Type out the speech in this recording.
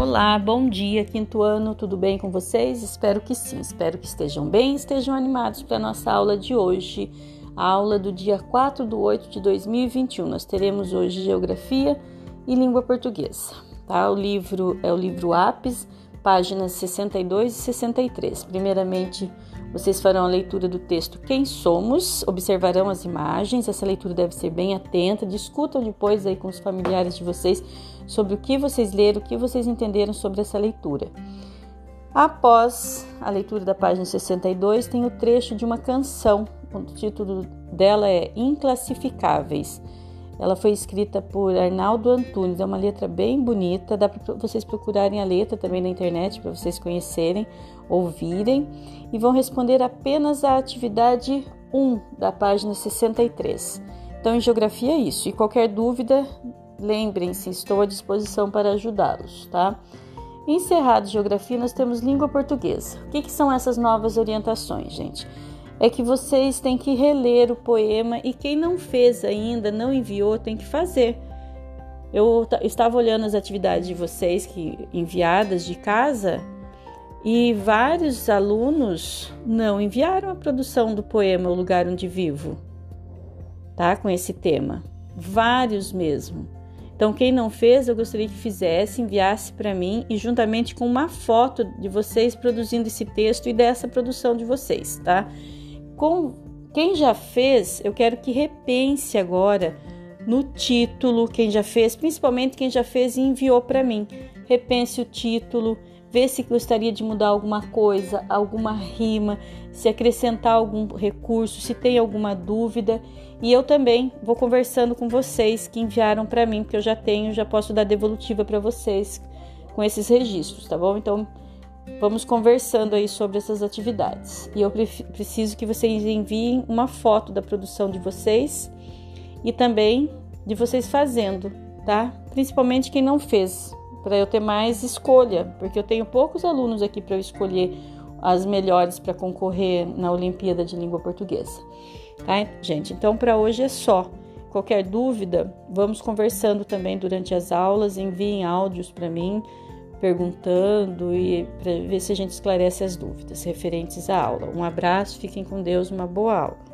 Olá, bom dia, quinto ano, tudo bem com vocês? Espero que sim, espero que estejam bem, estejam animados para a nossa aula de hoje, a aula do dia 4 de 8 de 2021. Nós teremos hoje Geografia e Língua Portuguesa, tá? O livro é o livro APES, páginas 62 e 63. Primeiramente, vocês farão a leitura do texto Quem Somos, observarão as imagens, essa leitura deve ser bem atenta, discutam depois aí com os familiares de vocês sobre o que vocês leram, o que vocês entenderam sobre essa leitura. Após a leitura da página 62, tem o trecho de uma canção, o título dela é Inclassificáveis. Ela foi escrita por Arnaldo Antunes, é uma letra bem bonita, dá para vocês procurarem a letra também na internet para vocês conhecerem, ouvirem e vão responder apenas a atividade 1 da página 63. Então, em geografia é isso. E qualquer dúvida, lembrem-se, estou à disposição para ajudá-los, tá? Encerrado geografia, nós temos língua portuguesa. O que, que são essas novas orientações, gente? É que vocês têm que reler o poema e quem não fez ainda, não enviou, tem que fazer. Eu estava olhando as atividades de vocês que enviadas de casa e vários alunos não enviaram a produção do poema O Lugar Onde Vivo, tá? Com esse tema, vários mesmo. Então, quem não fez, eu gostaria que fizesse, enviasse para mim e juntamente com uma foto de vocês produzindo esse texto e dessa produção de vocês, tá? Com quem já fez, eu quero que repense agora no título, quem já fez, principalmente quem já fez e enviou para mim. Repense o título, vê se gostaria de mudar alguma coisa, alguma rima, se acrescentar algum recurso, se tem alguma dúvida. E eu também vou conversando com vocês que enviaram para mim, porque eu já tenho, já posso dar devolutiva para vocês com esses registros, tá bom? Então, Vamos conversando aí sobre essas atividades. E eu preciso que vocês enviem uma foto da produção de vocês e também de vocês fazendo, tá? Principalmente quem não fez, para eu ter mais escolha, porque eu tenho poucos alunos aqui para eu escolher as melhores para concorrer na Olimpíada de Língua Portuguesa. Tá, gente? Então, para hoje é só. Qualquer dúvida, vamos conversando também durante as aulas, enviem áudios para mim perguntando e para ver se a gente esclarece as dúvidas referentes à aula. Um abraço, fiquem com Deus, uma boa aula.